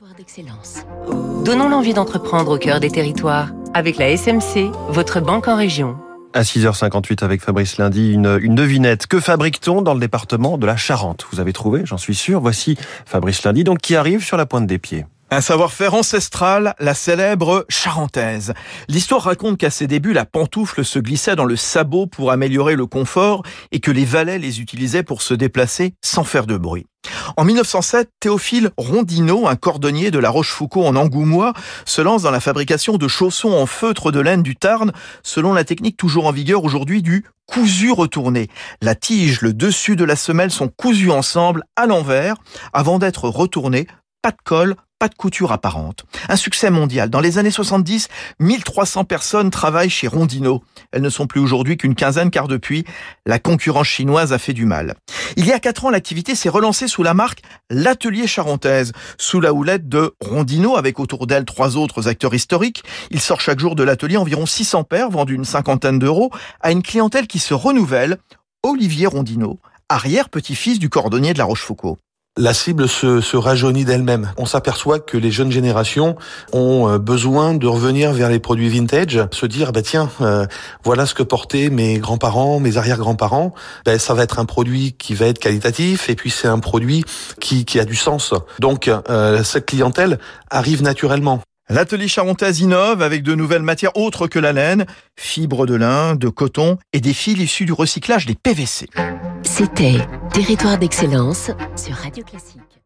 Territoire d'excellence. Donnons l'envie d'entreprendre au cœur des territoires avec la SMC, votre banque en région. À 6h58 avec Fabrice Lundi, une, une devinette. Que fabrique-t-on dans le département de la Charente? Vous avez trouvé, j'en suis sûr. Voici Fabrice Lundi, donc qui arrive sur la pointe des pieds. Un savoir-faire ancestral, la célèbre charentaise. L'histoire raconte qu'à ses débuts, la pantoufle se glissait dans le sabot pour améliorer le confort et que les valets les utilisaient pour se déplacer sans faire de bruit. En 1907, Théophile Rondineau, un cordonnier de la Rochefoucauld en Angoumois, se lance dans la fabrication de chaussons en feutre de laine du Tarn, selon la technique toujours en vigueur aujourd'hui du cousu retourné. La tige, le dessus de la semelle sont cousus ensemble à l'envers avant d'être retournés pas de colle, pas de couture apparente. Un succès mondial. Dans les années 70, 1300 personnes travaillent chez Rondino. Elles ne sont plus aujourd'hui qu'une quinzaine car depuis, la concurrence chinoise a fait du mal. Il y a quatre ans, l'activité s'est relancée sous la marque L'Atelier Charentaise, sous la houlette de Rondino avec autour d'elle trois autres acteurs historiques. Il sort chaque jour de l'atelier environ 600 paires vendues une cinquantaine d'euros à une clientèle qui se renouvelle. Olivier Rondino, arrière-petit-fils du cordonnier de la Rochefoucauld la cible se, se rajeunit d'elle-même. On s'aperçoit que les jeunes générations ont euh, besoin de revenir vers les produits vintage, se dire bah tiens euh, voilà ce que portaient mes grands-parents, mes arrière-grands-parents. Ben, ça va être un produit qui va être qualitatif et puis c'est un produit qui, qui a du sens. Donc euh, cette clientèle arrive naturellement. L'atelier Charontaise innove avec de nouvelles matières autres que la laine, fibres de lin, de coton et des fils issus du recyclage des PVC. C'était Territoire d'excellence sur Radio Classique.